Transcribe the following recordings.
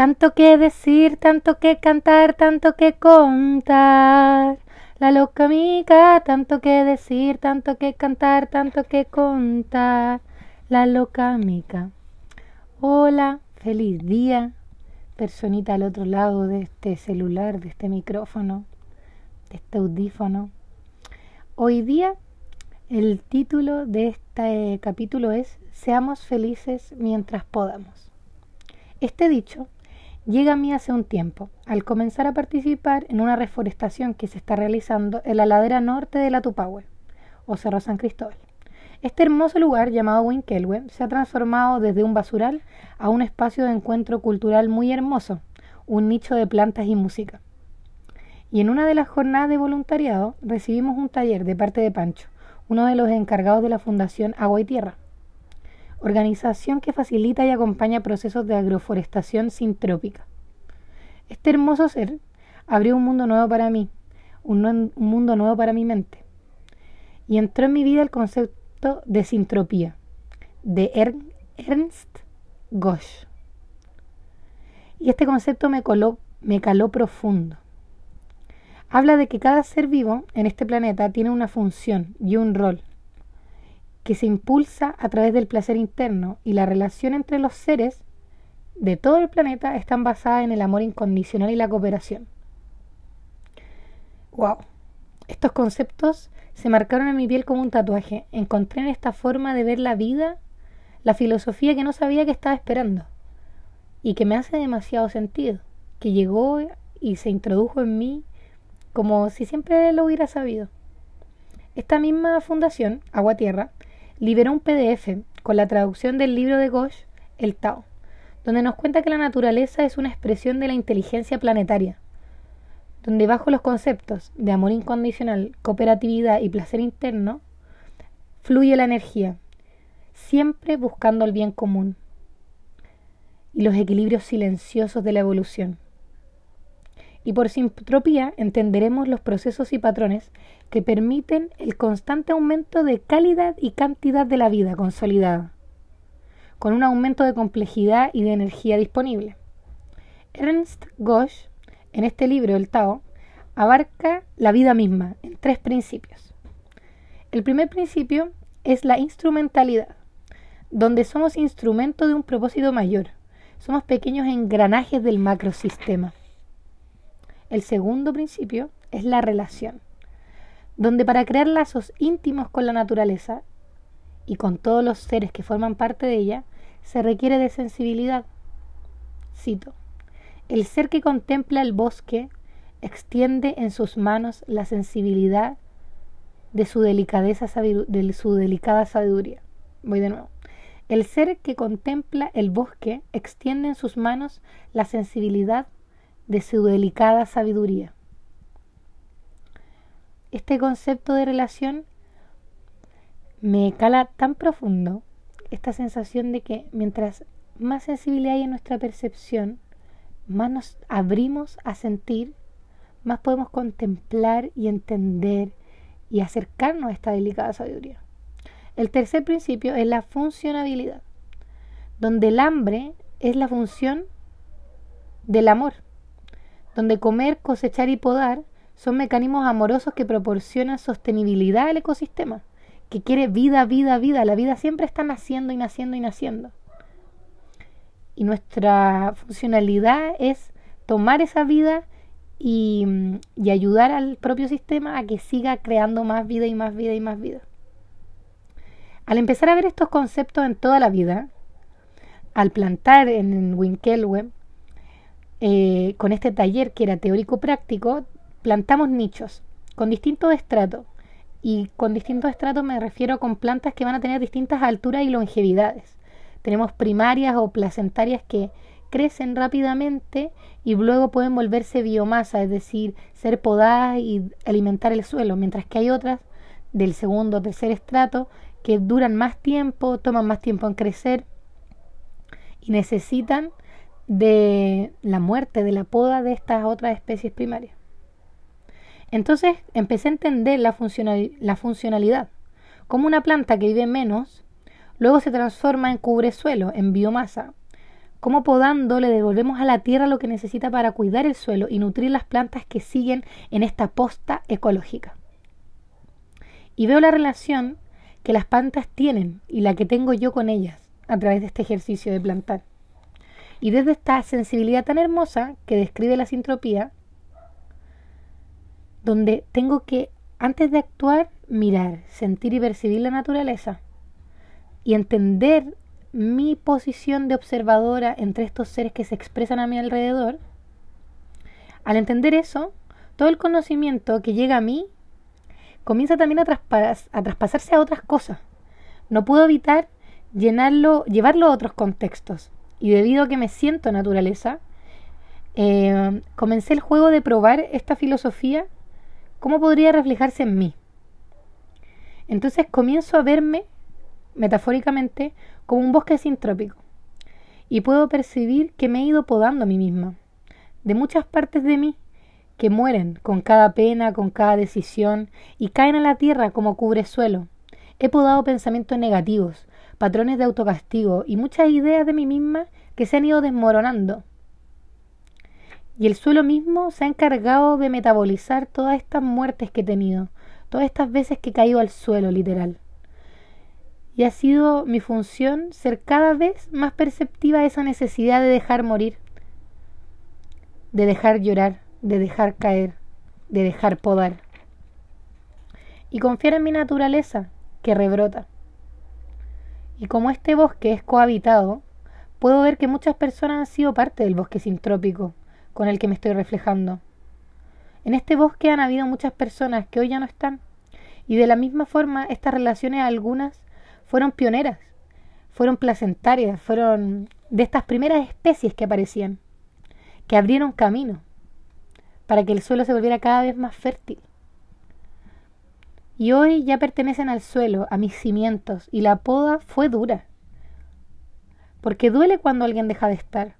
Tanto que decir, tanto que cantar, tanto que contar. La loca mica, tanto que decir, tanto que cantar, tanto que contar. La loca mica. Hola, feliz día, personita al otro lado de este celular, de este micrófono, de este audífono. Hoy día el título de este capítulo es Seamos felices mientras podamos. Este dicho llega a mí hace un tiempo, al comenzar a participar en una reforestación que se está realizando en la ladera norte de la Tupahue, o Cerro San Cristóbal. Este hermoso lugar llamado Winkelwe se ha transformado desde un basural a un espacio de encuentro cultural muy hermoso, un nicho de plantas y música. Y en una de las jornadas de voluntariado recibimos un taller de parte de Pancho, uno de los encargados de la Fundación Agua y Tierra, organización que facilita y acompaña procesos de agroforestación sintrópica. Este hermoso ser abrió un mundo nuevo para mí, un, mundo nuevo para mi mente. Y entró en mi vida el concepto de sintropía, de Ernst Gosch. Y este concepto me, me caló profundo. Habla de que cada ser vivo en este planeta tiene una función y un rol que se impulsa a través del placer interno y la relación entre los seres de todo el planeta están basadas en el amor incondicional y la cooperación. ¡Wow! Estos conceptos se marcaron en mi piel como un tatuaje. Encontré en esta forma de ver la vida la filosofía que no sabía que estaba esperando y que me hace demasiado sentido, que llegó y se introdujo en mí como si siempre lo hubiera sabido. Esta misma fundación, Agua Tierra, liberó un PDF con la traducción del libro de Gosh, El Tao, donde nos cuenta que la naturaleza es una expresión de la inteligencia planetaria donde bajo los conceptos de amor incondicional, cooperatividad y placer interno, fluye la energía, siempre buscando el bien común y los equilibrios silenciosos de la evolución. Y por sintropía entenderemos los procesos y patrones que permiten el constante aumento de calidad y cantidad de la vida consolidada, con un aumento de complejidad y de energía disponible. Ernst Gosch en este libro, el Tao, abarca la vida misma en tres principios. El primer principio es la instrumentalidad, donde somos instrumento de un propósito mayor. Somos pequeños engranajes del macrosistema. El segundo principio es la relación, donde para crear lazos íntimos con la naturaleza y con todos los seres que forman parte de ella, se requiere de sensibilidad. Cito, el ser que contempla el bosque extiende en sus manos la sensibilidad de su, delicadeza, de su delicada sabiduría. Voy de nuevo. El ser que contempla el bosque extiende en sus manos la sensibilidad de su delicada sabiduría. Este concepto de relación me cala tan profundo esta sensación de que mientras más sensibilidad hay en nuestra percepción, más nos abrimos a sentir, más podemos contemplar y entender y acercarnos a esta delicada sabiduría. El tercer principio es la funcionabilidad, donde el hambre es la función del amor, donde comer, cosechar y podar son mecanismos amorosos que proporcionan sostenibilidad al ecosistema, que quiere vida, vida, vida. La vida siempre está naciendo y naciendo y naciendo. Y nuestra funcionalidad es tomar esa vida y, ayudar al propio sistema a que siga creando más vida y más vida y más vida. Al empezar a ver estos conceptos en toda la vida, al plantar en Winkelweb, eh, con este taller que era teórico práctico, plantamos nichos con distintos estratos. Y con distintos estratos me refiero con plantas que van a tener distintas alturas y longevidades. Tenemos primarias o placentarias que crecen rápidamente y luego pueden volverse biomasa, es decir, ser podadas y alimentar el suelo, mientras que hay otras del segundo o tercer estrato que duran más tiempo, toman más tiempo en crecer y necesitan de la muerte, de la poda de estas otras especies primarias. Entonces empecé a entender la, funcionalidad, como una planta que vive menos Luego se transforma en cubresuelo, en biomasa, cómo podando le devolvemos a la tierra lo que necesita para cuidar el suelo y nutrir las plantas que siguen en esta posta ecológica. Y veo la relación que las plantas tienen y la que tengo yo con ellas a través de este ejercicio de plantar. Y desde esta sensibilidad tan hermosa que describe la sintropía, donde tengo que, antes de actuar, mirar, sentir y percibir la naturaleza y entender mi posición de observadora entre estos seres que se expresan a mi alrededor, al entender eso, todo el conocimiento que llega a mí comienza también a, a traspasarse a otras cosas. No puedo evitar llenarlo, llevarlo a otros contextos. Y debido a que me siento naturaleza, eh, comencé el juego de probar esta filosofía, cómo podría reflejarse en mí. Entonces comienzo a verme, metafóricamente, como un bosque sintrópico. Y puedo percibir que me he ido podando a mí misma, de muchas partes de mí, que mueren con cada pena, con cada decisión, y caen a la tierra como cubre suelo. He podado pensamientos negativos, patrones de autocastigo y muchas ideas de mí misma que se han ido desmoronando. Y el suelo mismo se ha encargado de metabolizar todas estas muertes que he tenido, todas estas veces que he caído al suelo, literal. Y ha sido mi función ser cada vez más perceptiva de esa necesidad de dejar morir, de dejar llorar, de dejar caer, de dejar podar. Y confiar en mi naturaleza, que rebrota. Y como este bosque es cohabitado, puedo ver que muchas personas han sido parte del bosque sintrópico con el que me estoy reflejando. En este bosque han habido muchas personas que hoy ya no están. Y de la misma forma, estas relaciones algunas fueron pioneras, fueron placentarias, fueron de estas primeras especies que aparecían, que abrieron camino para que el suelo se volviera cada vez más fértil y hoy ya pertenecen al suelo, a mis cimientos, y la poda fue dura. Porque duele cuando alguien deja de estar.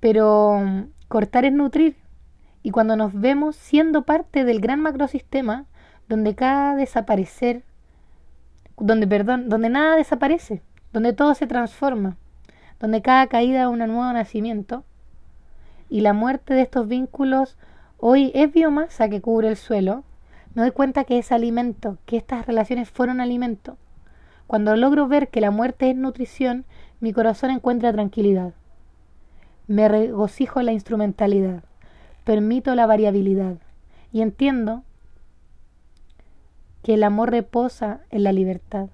Pero mm, cortar es nutrir, y cuando nos vemos siendo parte del gran macrosistema, donde cada desaparecer, donde, perdón, donde nada desaparece, donde todo se transforma, donde cada caída es un nuevo nacimiento, y la muerte de estos vínculos hoy es biomasa que cubre el suelo, me doy cuenta que es alimento, que estas relaciones fueron alimento. Cuando logro ver que la muerte es nutrición, mi corazón encuentra tranquilidad. Me regocijo en la instrumentalidad, permito la variabilidad y entiendo que el amor reposa en la libertad.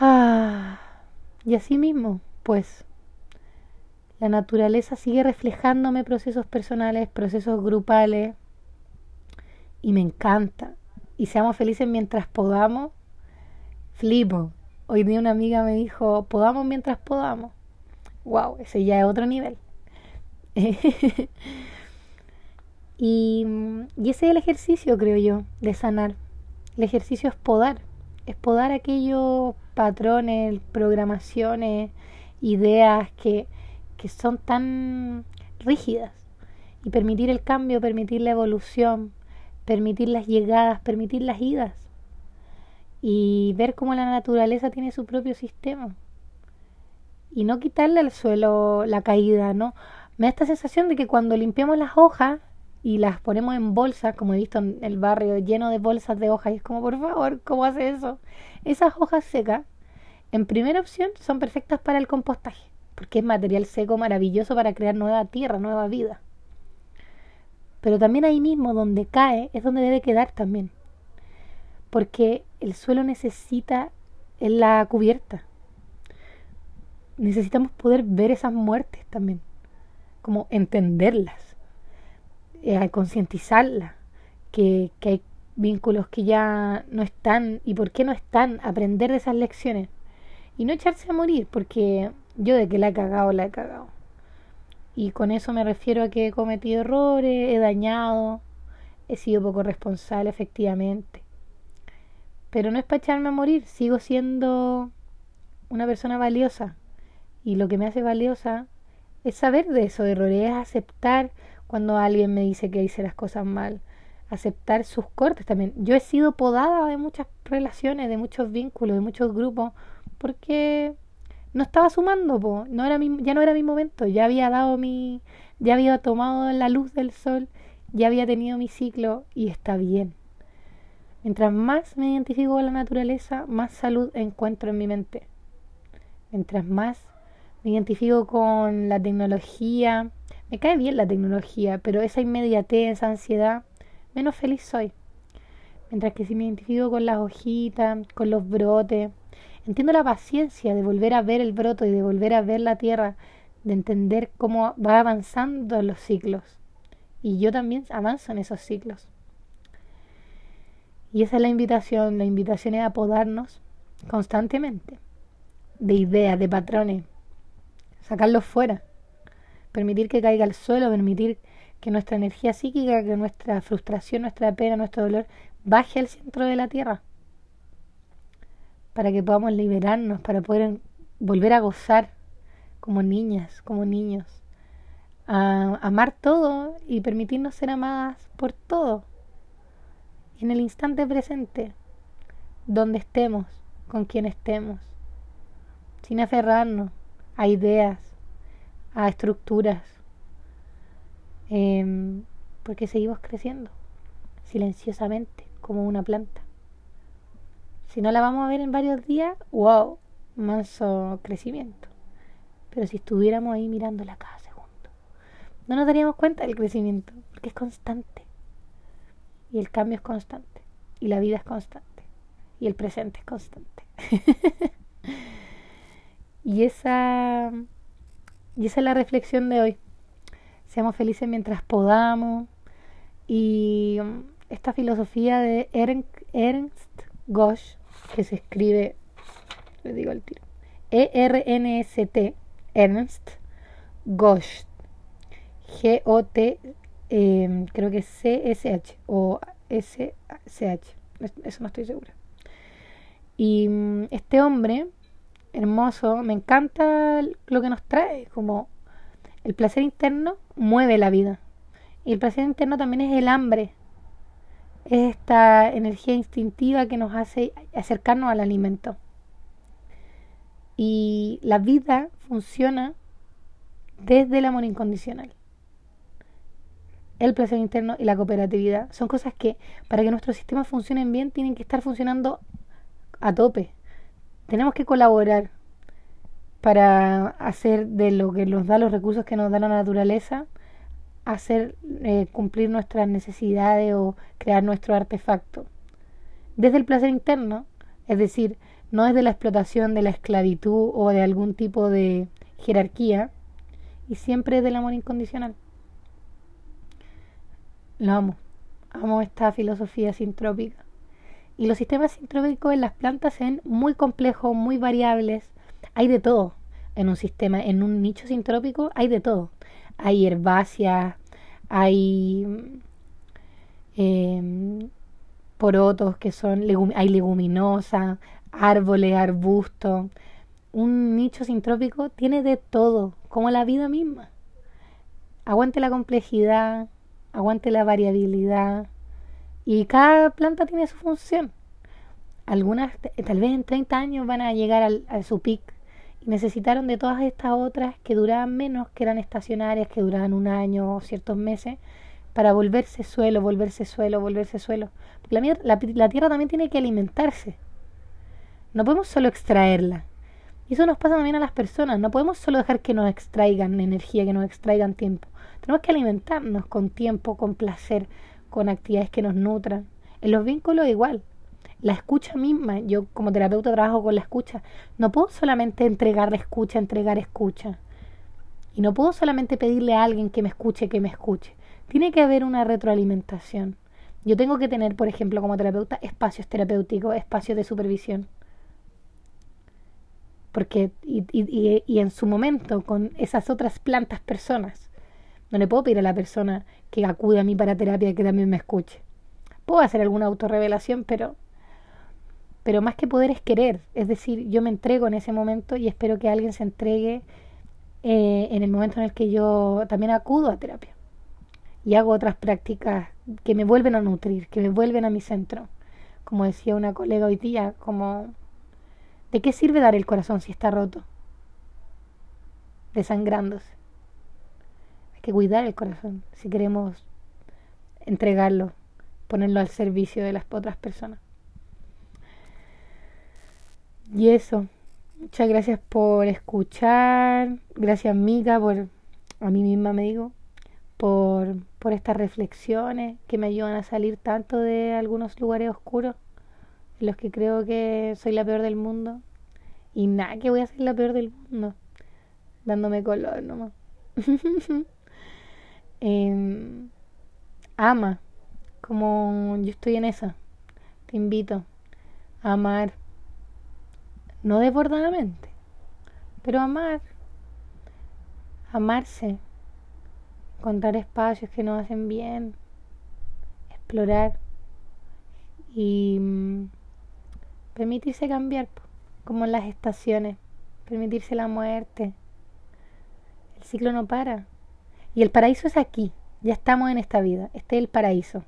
Ah, y así mismo, pues, la naturaleza sigue reflejándome procesos personales, procesos grupales, y me encanta. Y seamos felices mientras podamos. Flipo. Hoy día una amiga me dijo, podamos mientras podamos. Wow, ese ya es otro nivel. y, y ese es el ejercicio, creo yo, de sanar. El ejercicio es podar. Es podar aquellos patrones, programaciones, ideas que que son tan rígidas y permitir el cambio, permitir la evolución, permitir las llegadas, permitir las idas y ver cómo la naturaleza tiene su propio sistema y no quitarle al suelo la caída, ¿no? Me da esta sensación de que cuando limpiamos las hojas y las ponemos en bolsas, como he visto en el barrio lleno de bolsas de hojas, y es como, por favor, ¿cómo hace eso? Esas hojas secas, en primera opción, son perfectas para el compostaje porque es material seco maravilloso para crear nueva tierra, nueva vida. Pero también ahí mismo donde cae es donde debe quedar también, porque el suelo necesita la cubierta. Necesitamos poder ver esas muertes también, como entenderlas, eh, concientizarlas, que, que hay vínculos que ya no están y por qué no están, aprender de esas lecciones y no echarse a morir, porque yo de que la he cagado, la he cagado. Y con eso me refiero a que he cometido errores, he dañado, he sido poco responsable efectivamente. Pero no es para echarme a morir, sigo siendo una persona valiosa. Y lo que me hace valiosa es saber de esos errores, es aceptar cuando alguien me dice que hice las cosas mal, aceptar sus cortes también. Yo he sido podada de muchas relaciones, de muchos vínculos, de muchos grupos, porque no estaba sumando, po. No era ya no era mi momento, ya había dado mi, ya había tomado la luz del sol, ya había tenido mi ciclo y está bien. Mientras más me identifico con la naturaleza, más salud encuentro en mi mente. Mientras más me identifico con la tecnología, me cae bien la tecnología, pero esa inmediatez, esa ansiedad, menos feliz soy. Mientras que si me identifico con las hojitas, con los brotes, entiendo la paciencia de volver a ver el broto y de volver a ver la tierra, de entender cómo va avanzando los ciclos. Y yo también avanzo en esos ciclos. Y esa es la invitación, la invitación es a podarnos constantemente de ideas, de patrones, sacarlos fuera, permitir que caiga al suelo, permitir que nuestra energía psíquica, que nuestra frustración, nuestra pena, nuestro dolor baje al centro de la tierra, para que podamos liberarnos, para poder volver a gozar como niñas, como niños, a amar todo y permitirnos ser amadas por todo, en el instante presente, donde estemos, con quien estemos, sin aferrarnos a ideas, a estructuras, em, porque seguimos creciendo silenciosamente como una planta. Si no la vamos a ver en varios días, wow, manso crecimiento. Pero si estuviéramos ahí mirándola cada segundo, no nos daríamos cuenta del crecimiento, porque es constante. Y el cambio es constante. Y la vida es constante. Y el presente es constante. y esa y esa es la reflexión de hoy. Seamos felices mientras podamos. Y esta filosofía de Ernst Gosch, que se escribe, le digo al tiro, E-R-N-S-T, Ernst Gosch, G-O-T, em, creo que C-S-H o S-C-H, eso no estoy segura. Y mm, este hombre hermoso, me encanta lo que nos trae, como el placer interno mueve la vida. Y el placer interno también es el hambre, es esta energía instintiva que nos hace acercarnos al alimento. Y la vida funciona desde el amor incondicional. El placer interno y la cooperatividad son cosas que para que nuestros sistemas funcionen bien tienen que estar funcionando a tope, tenemos que colaborar para hacer de lo que nos da los recursos que nos da la naturaleza, hacer eh, cumplir nuestras necesidades o crear nuestro artefacto. Desde el placer interno, es decir, no desde la explotación de la esclavitud o de algún tipo de jerarquía, y siempre del amor incondicional. Lo amo, amo esta filosofía sintrópica. Y los sistemas sintrópicos en las plantas se ven muy complejos, muy variables. Hay de todo en un sistema, en un nicho sintrópico hay de todo. Hay herbáceas, hay em, porotos que son, hay leguminosas, árboles, arbustos. Un nicho sintrópico tiene de todo, como la vida misma. Aguante la complejidad, aguante la variabilidad, y cada planta tiene su función. Algunas tal vez en 30 años van a llegar al, a su pic necesitaron de todas estas otras que duraban menos, que eran estacionarias, que duraban un año o ciertos meses, para volverse suelo, volverse suelo, volverse suelo. Porque la, la tierra también tiene que alimentarse. No podemos solo extraerla. Y eso nos pasa también a las personas. No podemos solo dejar que nos extraigan energía, que nos extraigan tiempo. Tenemos que alimentarnos con tiempo, con placer, con actividades que nos nutran. En los vínculos igual. La escucha misma, yo como terapeuta trabajo con la escucha. No puedo solamente entregar escucha, entregar escucha. Y no puedo solamente pedirle a alguien que me escuche, que me escuche. Tiene que haber una retroalimentación. Yo tengo que tener, por ejemplo, como terapeuta, espacios terapéuticos, espacios de supervisión. Porque, y, y, y en su momento, con esas otras plantas personas, no le puedo pedir a la persona que acude a mí para terapia que también me escuche. Puedo hacer alguna autorrevelación, pero, pero más que poder es querer. Es decir, yo me entrego en ese momento y espero que alguien se entregue eh, en el momento en el que yo también acudo a terapia. y hago otras prácticas que me vuelven a nutrir, que me vuelven a mi centro. Como decía una colega hoy día, como ¿de qué sirve dar el corazón si está roto? Desangrándose. Hay que cuidar el corazón si queremos entregarlo, ponerlo al servicio de las otras personas. Y eso, muchas gracias por escuchar, gracias Mica por, a mí misma me digo, por, por estas reflexiones que me ayudan a salir tanto de algunos lugares oscuros en los que creo que soy la peor del mundo. Y nada, que voy a ser la peor del mundo, dándome color nomás. Em, ama, como yo estoy en esa, te invito a amar no desbordadamente, pero amar, amarse, encontrar espacios que nos hacen bien, explorar y mm, permitirse cambiar, como en las estaciones, permitirse la muerte. El ciclo no para. Y el paraíso es aquí, ya estamos en esta vida, este es el paraíso.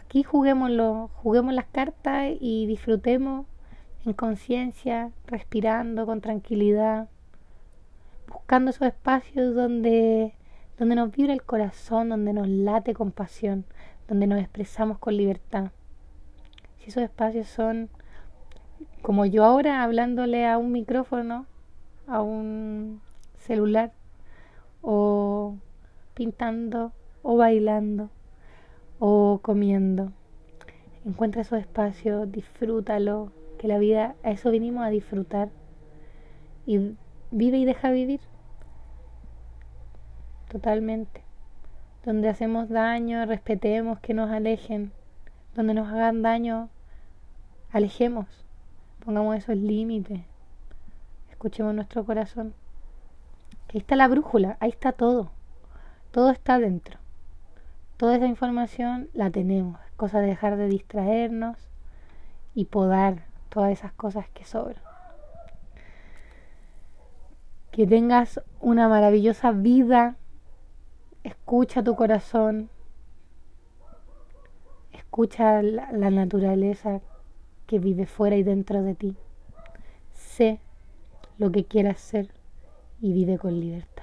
Aquí juguémoslo, juguemos las cartas y disfrutemos en conciencia, respirando con tranquilidad, buscando esos espacios donde, donde nos vibra el corazón, donde nos late con pasión, donde nos expresamos con libertad. Si esos espacios son como yo ahora hablándole a un micrófono, a un celular, o pintando, o bailando, o comiendo. Encuentra esos espacios, disfrútalo, que la vida, a eso vinimos a disfrutar. Y vive y deja vivir. Totalmente. Donde hacemos daño, respetemos que nos alejen. Donde nos hagan daño, alejemos. Pongamos esos límites. Escuchemos nuestro corazón. Ahí está la brújula, ahí está todo. Todo está dentro. Toda esa información la tenemos. Es cosa de dejar de distraernos y podar todas esas cosas que sobran. Que tengas una maravillosa vida. Escucha tu corazón. Escucha la, la naturaleza que vive fuera y dentro de ti. Sé lo que quieras ser y vive con libertad.